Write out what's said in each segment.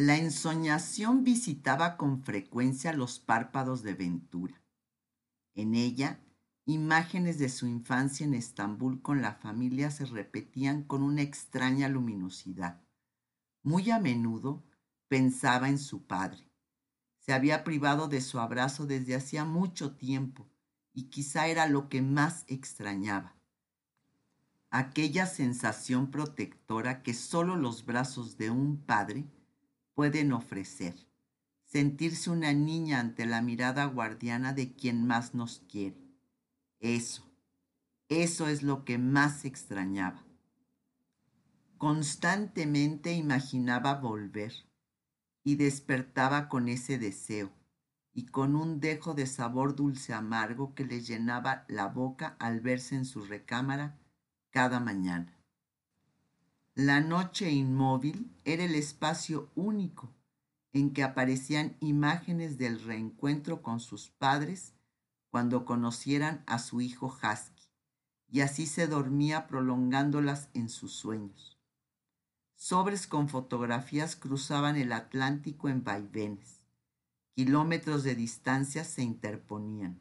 La ensoñación visitaba con frecuencia los párpados de Ventura. En ella, imágenes de su infancia en Estambul con la familia se repetían con una extraña luminosidad. Muy a menudo pensaba en su padre. Se había privado de su abrazo desde hacía mucho tiempo y quizá era lo que más extrañaba. Aquella sensación protectora que solo los brazos de un padre pueden ofrecer. Sentirse una niña ante la mirada guardiana de quien más nos quiere. Eso, eso es lo que más extrañaba. Constantemente imaginaba volver y despertaba con ese deseo y con un dejo de sabor dulce amargo que le llenaba la boca al verse en su recámara cada mañana. La noche inmóvil era el espacio único en que aparecían imágenes del reencuentro con sus padres cuando conocieran a su hijo Husky, y así se dormía prolongándolas en sus sueños. Sobres con fotografías cruzaban el Atlántico en vaivenes. Kilómetros de distancia se interponían.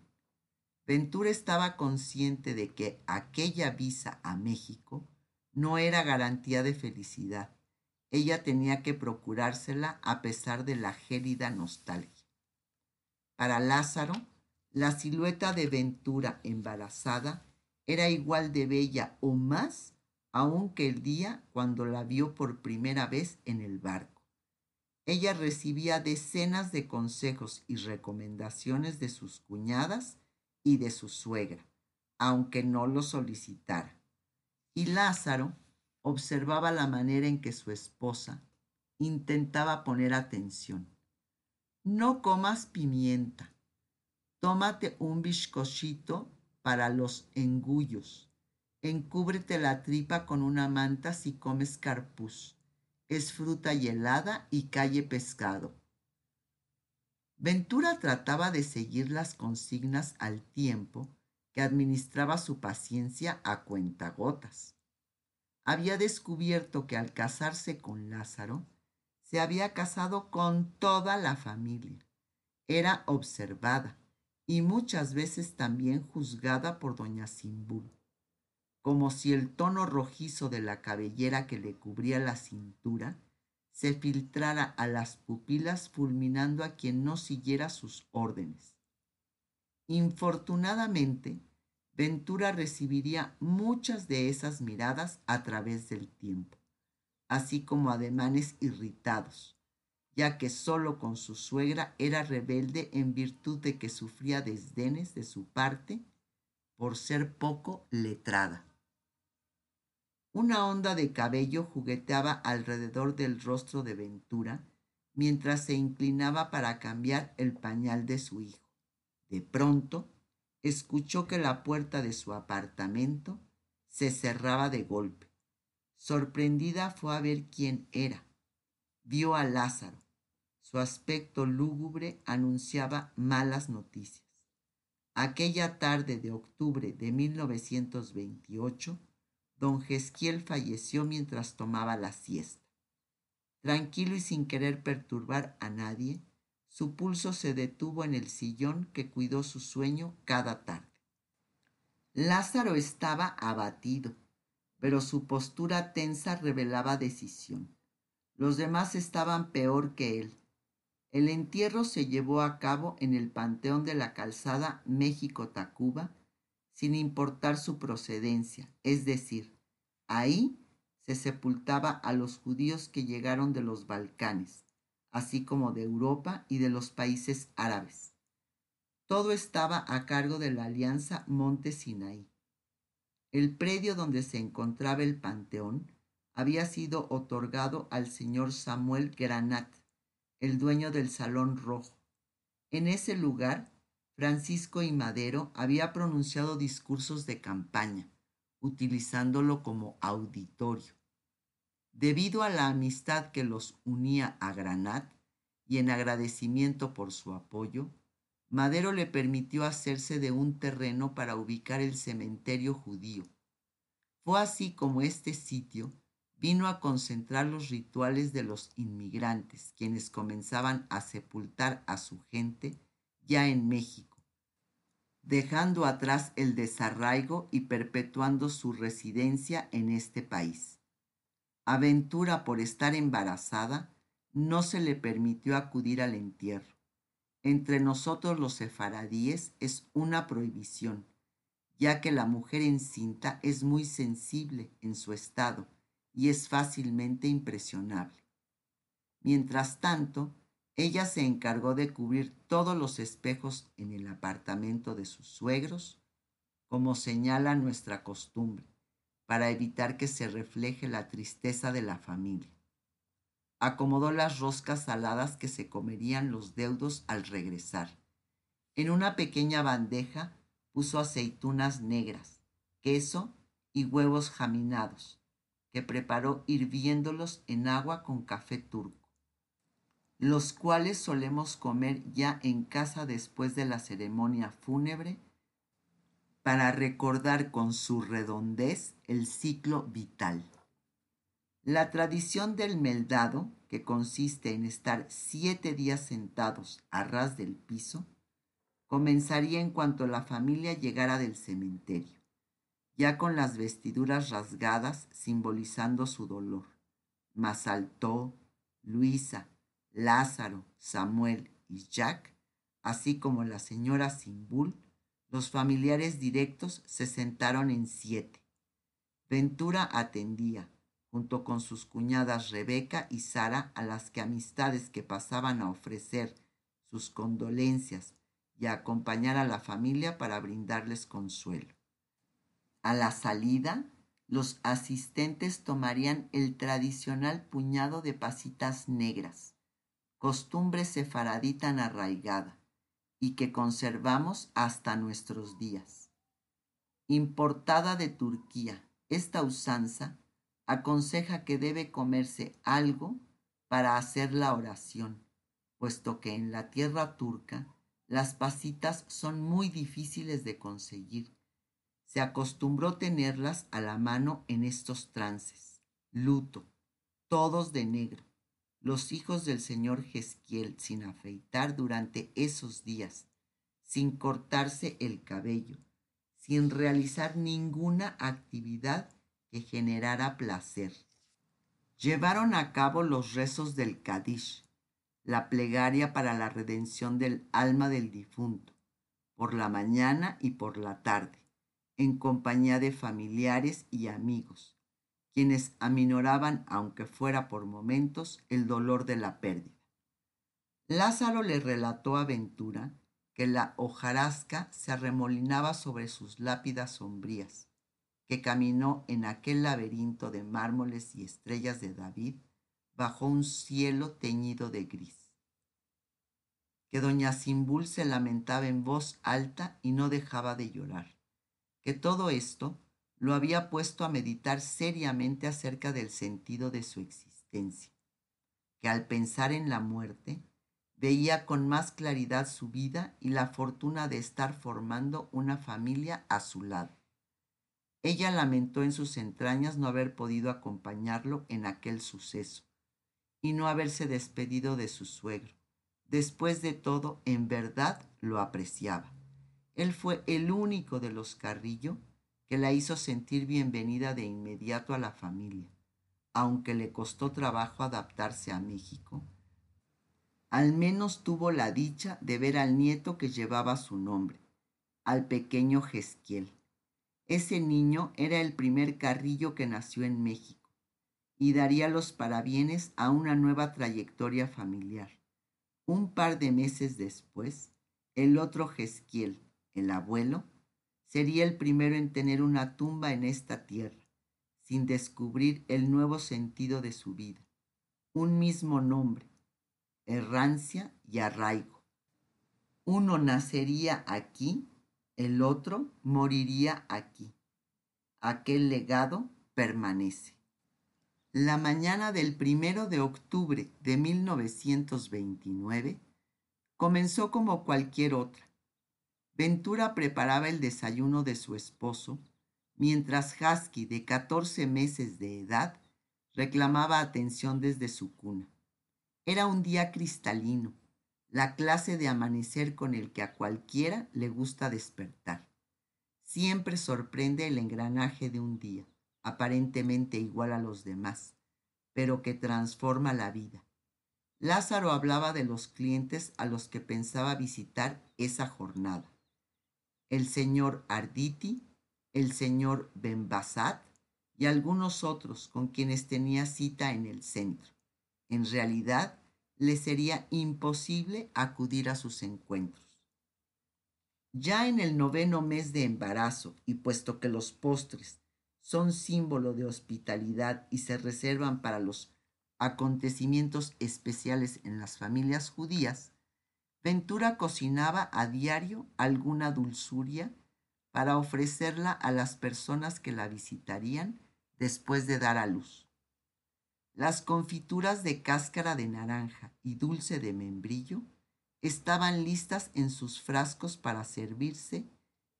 Ventura estaba consciente de que aquella visa a México no era garantía de felicidad. Ella tenía que procurársela a pesar de la gélida nostalgia. Para Lázaro, la silueta de Ventura embarazada era igual de bella o más aún que el día cuando la vio por primera vez en el barco. Ella recibía decenas de consejos y recomendaciones de sus cuñadas y de su suegra, aunque no lo solicitara y Lázaro observaba la manera en que su esposa intentaba poner atención. No comas pimienta. Tómate un bizcochito para los engullos. Encúbrete la tripa con una manta si comes carpuz. Es fruta y helada y calle pescado. Ventura trataba de seguir las consignas al tiempo que administraba su paciencia a cuentagotas. Había descubierto que al casarse con Lázaro, se había casado con toda la familia. Era observada y muchas veces también juzgada por doña Simbul, como si el tono rojizo de la cabellera que le cubría la cintura se filtrara a las pupilas fulminando a quien no siguiera sus órdenes. Infortunadamente, Ventura recibiría muchas de esas miradas a través del tiempo, así como ademanes irritados, ya que solo con su suegra era rebelde en virtud de que sufría desdenes de su parte por ser poco letrada. Una onda de cabello jugueteaba alrededor del rostro de Ventura mientras se inclinaba para cambiar el pañal de su hijo. De pronto, escuchó que la puerta de su apartamento se cerraba de golpe. Sorprendida fue a ver quién era. Vio a Lázaro. Su aspecto lúgubre anunciaba malas noticias. Aquella tarde de octubre de 1928, don Gesquiel falleció mientras tomaba la siesta. Tranquilo y sin querer perturbar a nadie, su pulso se detuvo en el sillón que cuidó su sueño cada tarde. Lázaro estaba abatido, pero su postura tensa revelaba decisión. Los demás estaban peor que él. El entierro se llevó a cabo en el Panteón de la Calzada México-Tacuba, sin importar su procedencia, es decir, ahí se sepultaba a los judíos que llegaron de los Balcanes así como de Europa y de los países árabes. Todo estaba a cargo de la Alianza Monte Sinaí. El predio donde se encontraba el panteón había sido otorgado al señor Samuel Granat, el dueño del Salón Rojo. En ese lugar, Francisco y Madero había pronunciado discursos de campaña, utilizándolo como auditorio. Debido a la amistad que los unía a Granat y en agradecimiento por su apoyo, Madero le permitió hacerse de un terreno para ubicar el cementerio judío. Fue así como este sitio vino a concentrar los rituales de los inmigrantes, quienes comenzaban a sepultar a su gente ya en México, dejando atrás el desarraigo y perpetuando su residencia en este país. Aventura, por estar embarazada, no se le permitió acudir al entierro. Entre nosotros los sefaradíes es una prohibición, ya que la mujer encinta es muy sensible en su estado y es fácilmente impresionable. Mientras tanto, ella se encargó de cubrir todos los espejos en el apartamento de sus suegros, como señala nuestra costumbre, para evitar que se refleje la tristeza de la familia. Acomodó las roscas saladas que se comerían los deudos al regresar. En una pequeña bandeja puso aceitunas negras, queso y huevos jaminados, que preparó hirviéndolos en agua con café turco, los cuales solemos comer ya en casa después de la ceremonia fúnebre para recordar con su redondez el ciclo vital. La tradición del meldado, que consiste en estar siete días sentados a ras del piso, comenzaría en cuanto la familia llegara del cementerio ya con las vestiduras rasgadas simbolizando su dolor. Mas saltó Luisa, Lázaro, Samuel y Jack, así como la señora Simbul, los familiares directos se sentaron en siete. Ventura atendía, junto con sus cuñadas Rebeca y Sara, a las que amistades que pasaban a ofrecer sus condolencias y a acompañar a la familia para brindarles consuelo. A la salida, los asistentes tomarían el tradicional puñado de pasitas negras, costumbre sefaradí tan arraigada y que conservamos hasta nuestros días. Importada de Turquía, esta usanza aconseja que debe comerse algo para hacer la oración, puesto que en la tierra turca las pasitas son muy difíciles de conseguir se acostumbró tenerlas a la mano en estos trances. Luto, todos de negro, los hijos del señor Jesquiel sin afeitar durante esos días, sin cortarse el cabello, sin realizar ninguna actividad que generara placer. Llevaron a cabo los rezos del Kadish, la plegaria para la redención del alma del difunto, por la mañana y por la tarde en compañía de familiares y amigos, quienes aminoraban, aunque fuera por momentos, el dolor de la pérdida. Lázaro le relató a Ventura que la hojarasca se arremolinaba sobre sus lápidas sombrías, que caminó en aquel laberinto de mármoles y estrellas de David bajo un cielo teñido de gris. Que doña Simbul se lamentaba en voz alta y no dejaba de llorar que todo esto lo había puesto a meditar seriamente acerca del sentido de su existencia, que al pensar en la muerte veía con más claridad su vida y la fortuna de estar formando una familia a su lado. Ella lamentó en sus entrañas no haber podido acompañarlo en aquel suceso y no haberse despedido de su suegro. Después de todo, en verdad lo apreciaba. Él fue el único de los Carrillo que la hizo sentir bienvenida de inmediato a la familia, aunque le costó trabajo adaptarse a México. Al menos tuvo la dicha de ver al nieto que llevaba su nombre, al pequeño Jesquiel. Ese niño era el primer Carrillo que nació en México y daría los parabienes a una nueva trayectoria familiar. Un par de meses después, el otro Jesquiel, el abuelo, sería el primero en tener una tumba en esta tierra, sin descubrir el nuevo sentido de su vida. Un mismo nombre, errancia y arraigo. Uno nacería aquí, el otro moriría aquí. Aquel legado permanece. La mañana del primero de octubre de 1929 comenzó como cualquier otra Ventura preparaba el desayuno de su esposo, mientras Husky, de 14 meses de edad, reclamaba atención desde su cuna. Era un día cristalino, la clase de amanecer con el que a cualquiera le gusta despertar. Siempre sorprende el engranaje de un día, aparentemente igual a los demás, pero que transforma la vida. Lázaro hablaba de los clientes a los que pensaba visitar esa jornada. El señor Arditi, el señor Benbasat y algunos otros con quienes tenía cita en el centro. En realidad, le sería imposible acudir a sus encuentros. Ya en el noveno mes de embarazo, y puesto que los postres son símbolo de hospitalidad y se reservan para los acontecimientos especiales en las familias judías, Ventura cocinaba a diario alguna dulzuria para ofrecerla a las personas que la visitarían después de dar a luz. Las confituras de cáscara de naranja y dulce de membrillo estaban listas en sus frascos para servirse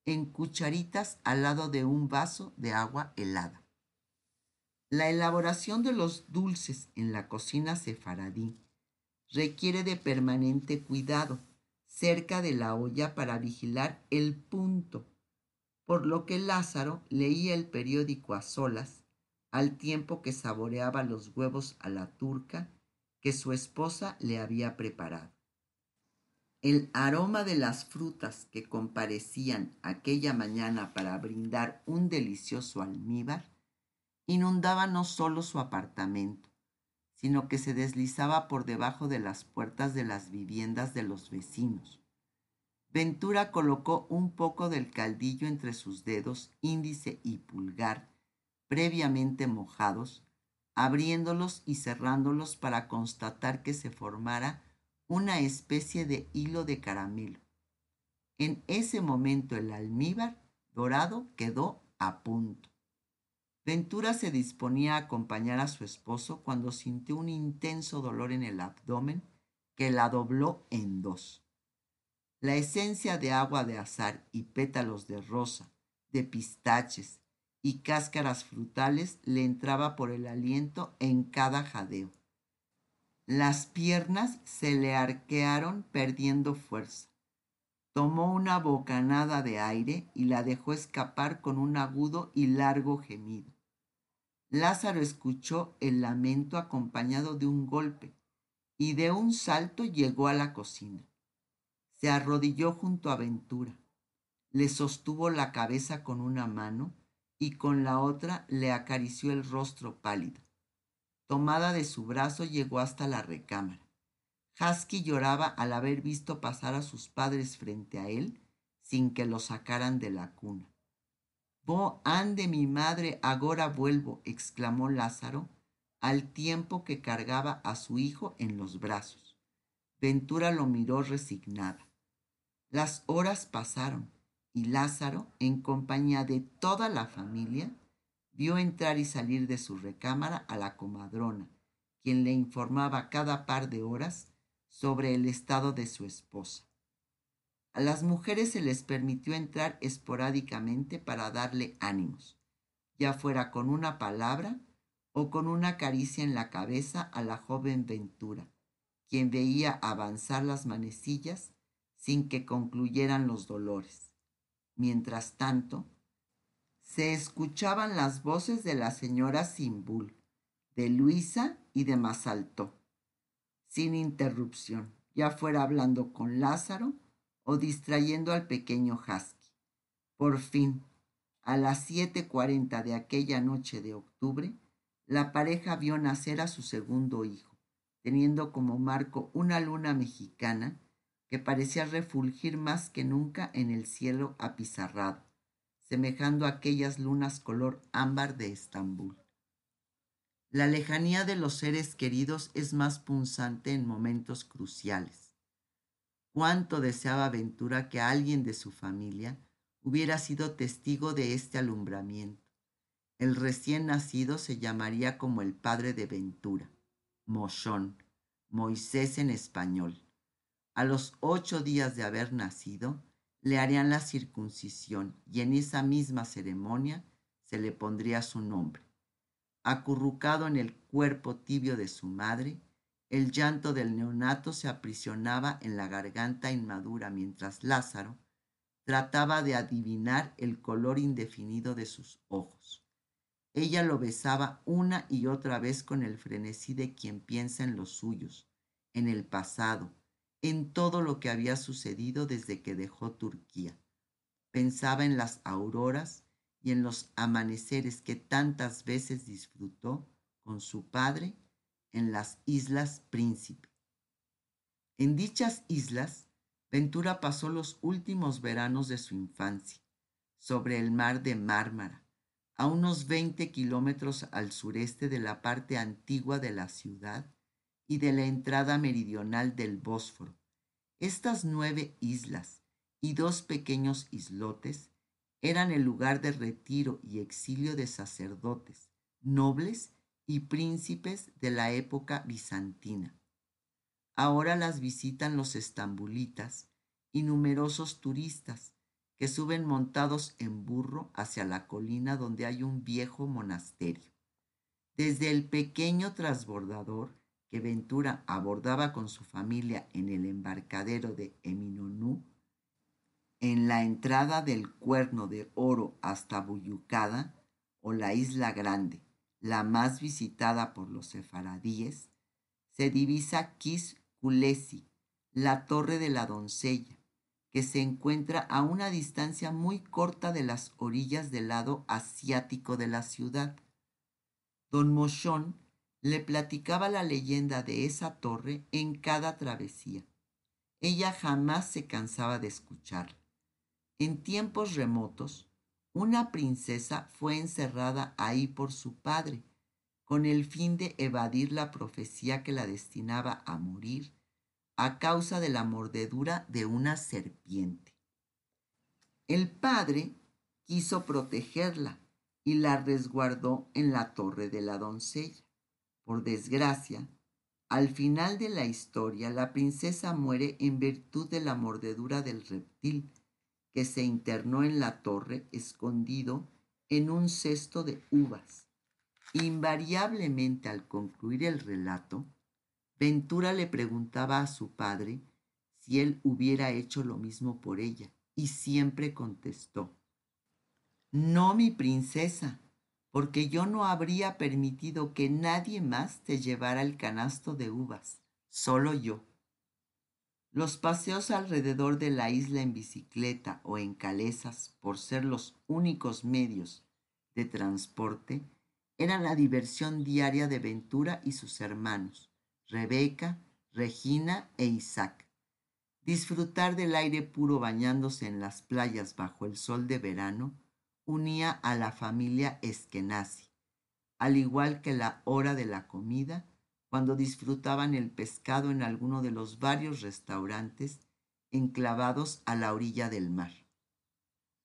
en cucharitas al lado de un vaso de agua helada. La elaboración de los dulces en la cocina sefaradí requiere de permanente cuidado cerca de la olla para vigilar el punto, por lo que Lázaro leía el periódico a solas al tiempo que saboreaba los huevos a la turca que su esposa le había preparado. El aroma de las frutas que comparecían aquella mañana para brindar un delicioso almíbar inundaba no solo su apartamento, sino que se deslizaba por debajo de las puertas de las viviendas de los vecinos. Ventura colocó un poco del caldillo entre sus dedos índice y pulgar, previamente mojados, abriéndolos y cerrándolos para constatar que se formara una especie de hilo de caramelo. En ese momento el almíbar dorado quedó a punto. Ventura se disponía a acompañar a su esposo cuando sintió un intenso dolor en el abdomen que la dobló en dos. La esencia de agua de azar y pétalos de rosa, de pistaches y cáscaras frutales le entraba por el aliento en cada jadeo. Las piernas se le arquearon perdiendo fuerza. Tomó una bocanada de aire y la dejó escapar con un agudo y largo gemido. Lázaro escuchó el lamento acompañado de un golpe y de un salto llegó a la cocina. Se arrodilló junto a Ventura, le sostuvo la cabeza con una mano y con la otra le acarició el rostro pálido. Tomada de su brazo llegó hasta la recámara. Husky lloraba al haber visto pasar a sus padres frente a él sin que lo sacaran de la cuna. Vo ande mi madre, agora vuelvo, exclamó Lázaro, al tiempo que cargaba a su hijo en los brazos. Ventura lo miró resignada. Las horas pasaron y Lázaro, en compañía de toda la familia, vio entrar y salir de su recámara a la comadrona, quien le informaba cada par de horas sobre el estado de su esposa. A las mujeres se les permitió entrar esporádicamente para darle ánimos, ya fuera con una palabra o con una caricia en la cabeza a la joven Ventura, quien veía avanzar las manecillas sin que concluyeran los dolores. Mientras tanto, se escuchaban las voces de la señora Simbul, de Luisa y de Masaltó, sin interrupción, ya fuera hablando con Lázaro o distrayendo al pequeño Husky. Por fin, a las siete cuarenta de aquella noche de octubre, la pareja vio nacer a su segundo hijo, teniendo como marco una luna mexicana que parecía refulgir más que nunca en el cielo apizarrado semejando a aquellas lunas color ámbar de Estambul. La lejanía de los seres queridos es más punzante en momentos cruciales. Cuánto deseaba Ventura que alguien de su familia hubiera sido testigo de este alumbramiento. El recién nacido se llamaría como el padre de Ventura, Mochón, Moisés en español. A los ocho días de haber nacido, le harían la circuncisión y en esa misma ceremonia se le pondría su nombre. acurrucado en el cuerpo tibio de su madre, el llanto del neonato se aprisionaba en la garganta inmadura mientras Lázaro trataba de adivinar el color indefinido de sus ojos. Ella lo besaba una y otra vez con el frenesí de quien piensa en los suyos, en el pasado, en todo lo que había sucedido desde que dejó Turquía. Pensaba en las auroras y en los amaneceres que tantas veces disfrutó con su padre en las Islas Príncipe. En dichas islas, Ventura pasó los últimos veranos de su infancia, sobre el mar de Mármara, a unos 20 kilómetros al sureste de la parte antigua de la ciudad y de la entrada meridional del Bósforo. Estas nueve islas y dos pequeños islotes eran el lugar de retiro y exilio de sacerdotes, nobles y príncipes de la época bizantina. Ahora las visitan los estambulitas y numerosos turistas que suben montados en burro hacia la colina donde hay un viejo monasterio. Desde el pequeño transbordador que Ventura abordaba con su familia en el embarcadero de Eminonú, en la entrada del Cuerno de Oro hasta Buyucada o la Isla Grande, la más visitada por los sefaradíes, se divisa Kis Kulesi, la torre de la doncella, que se encuentra a una distancia muy corta de las orillas del lado asiático de la ciudad. Don Mochón le platicaba la leyenda de esa torre en cada travesía. Ella jamás se cansaba de escucharla. En tiempos remotos, una princesa fue encerrada ahí por su padre, con el fin de evadir la profecía que la destinaba a morir a causa de la mordedura de una serpiente. El padre quiso protegerla y la resguardó en la torre de la doncella. Por desgracia, al final de la historia, la princesa muere en virtud de la mordedura del reptil, que se internó en la torre escondido en un cesto de uvas. Invariablemente al concluir el relato, Ventura le preguntaba a su padre si él hubiera hecho lo mismo por ella, y siempre contestó, No, mi princesa, porque yo no habría permitido que nadie más te llevara el canasto de uvas, solo yo. Los paseos alrededor de la isla en bicicleta o en calesas, por ser los únicos medios de transporte, eran la diversión diaria de Ventura y sus hermanos, Rebeca, Regina e Isaac. Disfrutar del aire puro bañándose en las playas bajo el sol de verano unía a la familia Eskenazi, al igual que la hora de la comida cuando disfrutaban el pescado en alguno de los varios restaurantes enclavados a la orilla del mar.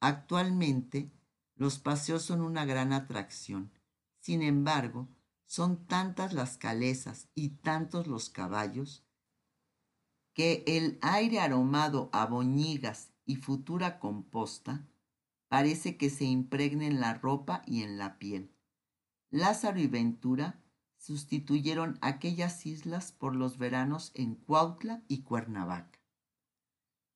Actualmente, los paseos son una gran atracción. Sin embargo, son tantas las calezas y tantos los caballos que el aire aromado a boñigas y futura composta parece que se impregna en la ropa y en la piel. Lázaro y Ventura sustituyeron aquellas islas por los veranos en Cuautla y Cuernavaca.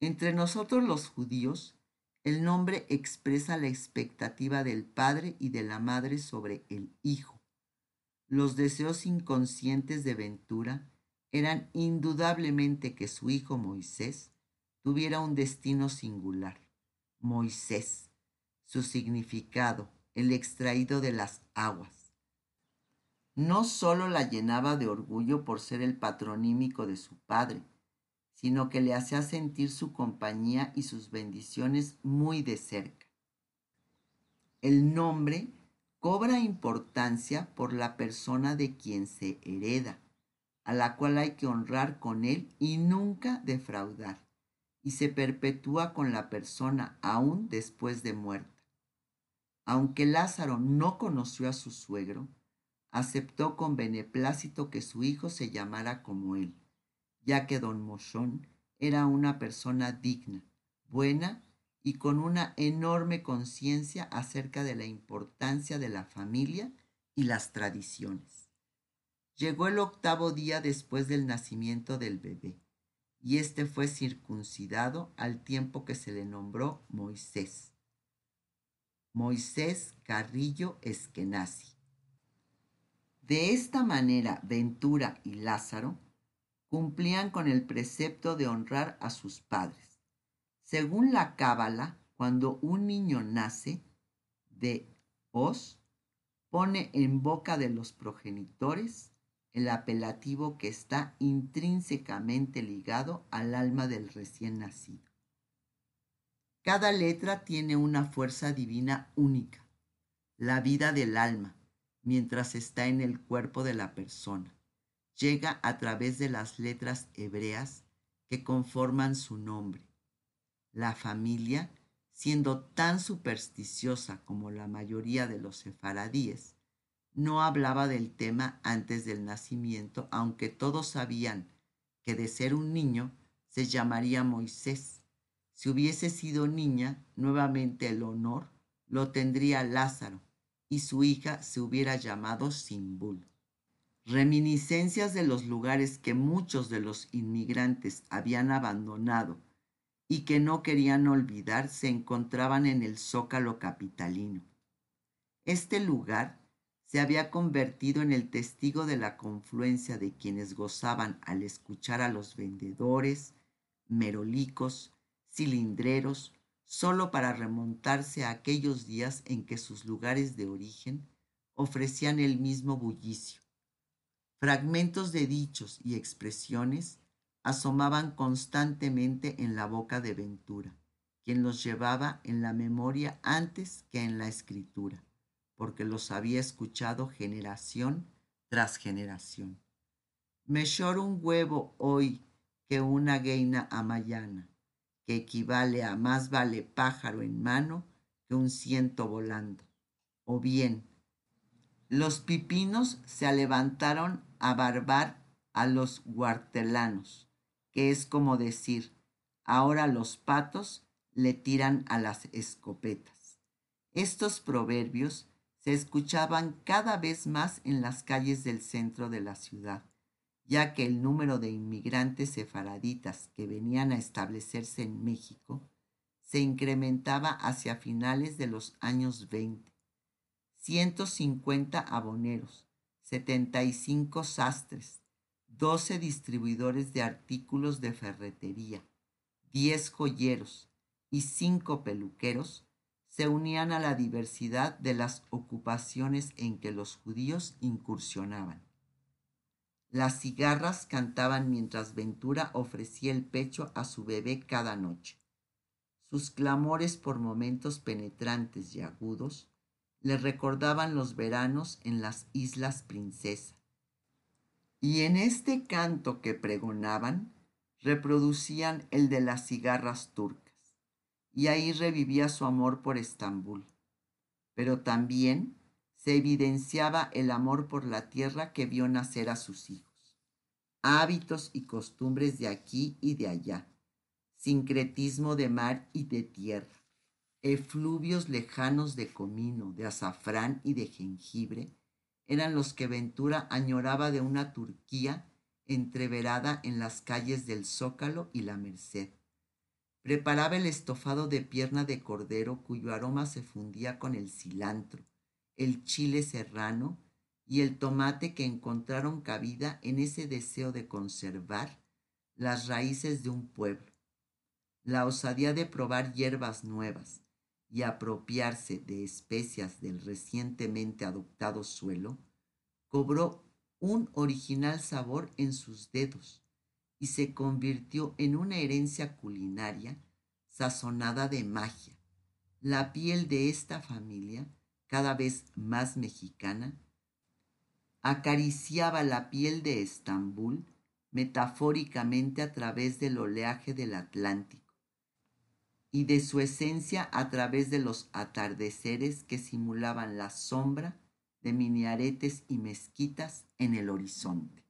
Entre nosotros los judíos, el nombre expresa la expectativa del padre y de la madre sobre el hijo. Los deseos inconscientes de Ventura eran indudablemente que su hijo Moisés tuviera un destino singular. Moisés, su significado, el extraído de las aguas no solo la llenaba de orgullo por ser el patronímico de su padre, sino que le hacía sentir su compañía y sus bendiciones muy de cerca. El nombre cobra importancia por la persona de quien se hereda, a la cual hay que honrar con él y nunca defraudar, y se perpetúa con la persona aún después de muerta. Aunque Lázaro no conoció a su suegro, aceptó con beneplácito que su hijo se llamara como él, ya que don Mochón era una persona digna, buena y con una enorme conciencia acerca de la importancia de la familia y las tradiciones. Llegó el octavo día después del nacimiento del bebé, y éste fue circuncidado al tiempo que se le nombró Moisés. Moisés Carrillo Eskenazi. De esta manera, Ventura y Lázaro cumplían con el precepto de honrar a sus padres. Según la Cábala, cuando un niño nace de os, pone en boca de los progenitores el apelativo que está intrínsecamente ligado al alma del recién nacido. Cada letra tiene una fuerza divina única, la vida del alma, mientras está en el cuerpo de la persona. Llega a través de las letras hebreas que conforman su nombre. La familia, siendo tan supersticiosa como la mayoría de los sefaradíes, no hablaba del tema antes del nacimiento, aunque todos sabían que de ser un niño se llamaría Moisés. Si hubiese sido niña, nuevamente el honor lo tendría Lázaro, y su hija se hubiera llamado Simbul. Reminiscencias de los lugares que muchos de los inmigrantes habían abandonado y que no querían olvidar se encontraban en el zócalo capitalino. Este lugar se había convertido en el testigo de la confluencia de quienes gozaban al escuchar a los vendedores, merolicos, cilindreros, solo para remontarse a aquellos días en que sus lugares de origen ofrecían el mismo bullicio. Fragmentos de dichos y expresiones asomaban constantemente en la boca de Ventura, quien los llevaba en la memoria antes que en la escritura, porque los había escuchado generación tras generación. Mejor un huevo hoy que una gueina amayana que equivale a más vale pájaro en mano que un ciento volando. O bien, los pipinos se levantaron a barbar a los guartelanos, que es como decir, ahora los patos le tiran a las escopetas. Estos proverbios se escuchaban cada vez más en las calles del centro de la ciudad ya que el número de inmigrantes sefaraditas que venían a establecerse en México se incrementaba hacia finales de los años 20. 150 aboneros, 75 sastres, 12 distribuidores de artículos de ferretería, 10 joyeros y 5 peluqueros se unían a la diversidad de las ocupaciones en que los judíos incursionaban. Las cigarras cantaban mientras Ventura ofrecía el pecho a su bebé cada noche. Sus clamores por momentos penetrantes y agudos le recordaban los veranos en las Islas Princesa. Y en este canto que pregonaban, reproducían el de las cigarras turcas, y ahí revivía su amor por Estambul. Pero también se evidenciaba el amor por la tierra que vio nacer a sus hijos. Hábitos y costumbres de aquí y de allá, sincretismo de mar y de tierra, efluvios lejanos de comino, de azafrán y de jengibre, eran los que Ventura añoraba de una Turquía entreverada en las calles del Zócalo y la Merced. Preparaba el estofado de pierna de cordero cuyo aroma se fundía con el cilantro, el chile serrano y el tomate que encontraron cabida en ese deseo de conservar las raíces de un pueblo, la osadía de probar hierbas nuevas y apropiarse de especias del recientemente adoptado suelo, cobró un original sabor en sus dedos y se convirtió en una herencia culinaria sazonada de magia. La piel de esta familia cada vez más mexicana, acariciaba la piel de Estambul metafóricamente a través del oleaje del Atlántico y de su esencia a través de los atardeceres que simulaban la sombra de minaretes y mezquitas en el horizonte.